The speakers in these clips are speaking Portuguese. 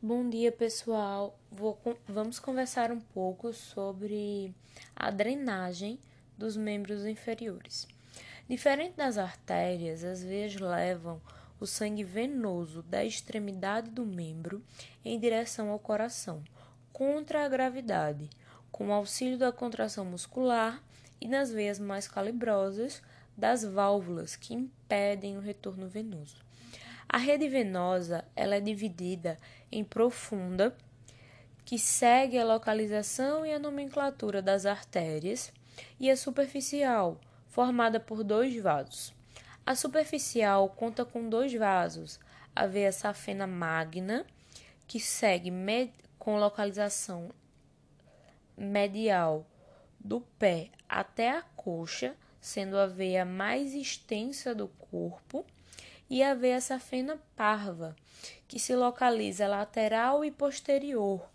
Bom dia, pessoal. Vou, vamos conversar um pouco sobre a drenagem dos membros inferiores. Diferente das artérias, as veias levam o sangue venoso da extremidade do membro em direção ao coração, contra a gravidade, com auxílio da contração muscular e nas veias mais calibrosas das válvulas que impedem o retorno venoso. A rede venosa ela é dividida em profunda, que segue a localização e a nomenclatura das artérias, e a superficial, formada por dois vasos. A superficial conta com dois vasos, a veia safena magna, que segue com localização medial do pé até a coxa, sendo a veia mais extensa do corpo e a veia safena parva, que se localiza lateral e posterior,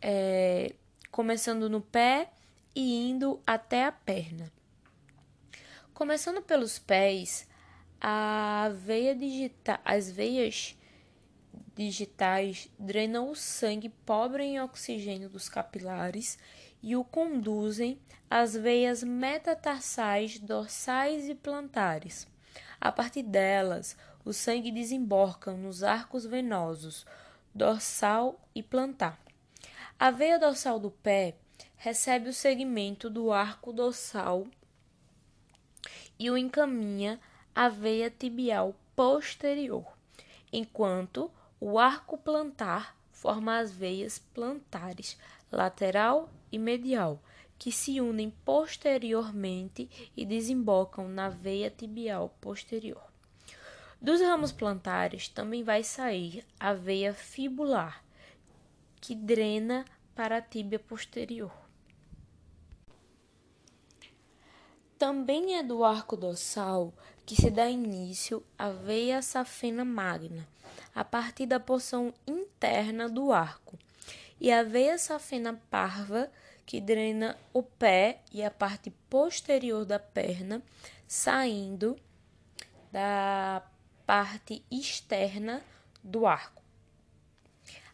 é, começando no pé e indo até a perna. Começando pelos pés, a veia digita as veias digitais drenam o sangue pobre em oxigênio dos capilares e o conduzem às veias metatarsais, dorsais e plantares. A partir delas, o sangue desemboca nos arcos venosos dorsal e plantar. A veia dorsal do pé recebe o segmento do arco dorsal e o encaminha à veia tibial posterior, enquanto o arco plantar forma as veias plantares lateral e medial, que se unem posteriormente e desembocam na veia tibial posterior. Dos ramos plantares também vai sair a veia fibular, que drena para a tíbia posterior. Também é do arco dorsal que se dá início à veia safena magna, a partir da porção interna do arco, e a veia safena parva que drena o pé e a parte posterior da perna, saindo da parte externa do arco.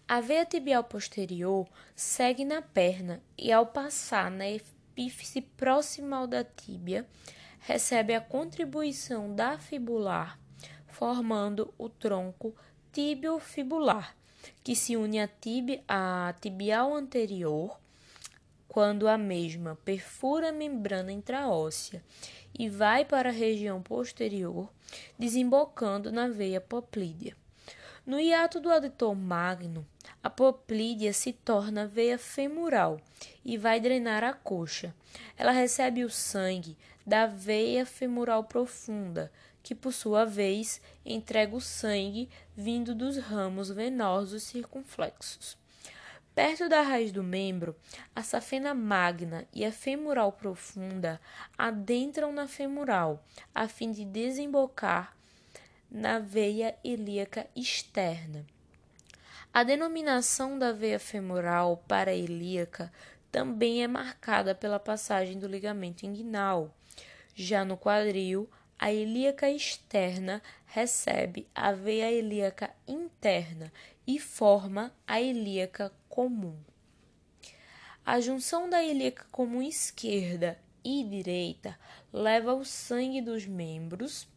A veia tibial posterior segue na perna e, ao passar na epífice proximal da tíbia, recebe a contribuição da fibular, formando o tronco tibio-fibular, que se une à, à tibial anterior quando a mesma perfura a membrana intraóssea e vai para a região posterior, desembocando na veia poplídea. No hiato do adutor magno, a poplídea se torna veia femoral e vai drenar a coxa. Ela recebe o sangue da veia femoral profunda, que por sua vez entrega o sangue vindo dos ramos venosos circunflexos. Perto da raiz do membro, a safena magna e a femoral profunda adentram na femoral, a fim de desembocar na veia ilíaca externa. A denominação da veia femoral para ilíaca também é marcada pela passagem do ligamento inguinal. Já no quadril, a ilíaca externa recebe a veia ilíaca interna e forma a ilíaca comum. A junção da ilíaca comum esquerda e direita leva o sangue dos membros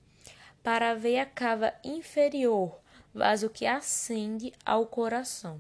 para a veia cava inferior, vaso que ascende ao coração.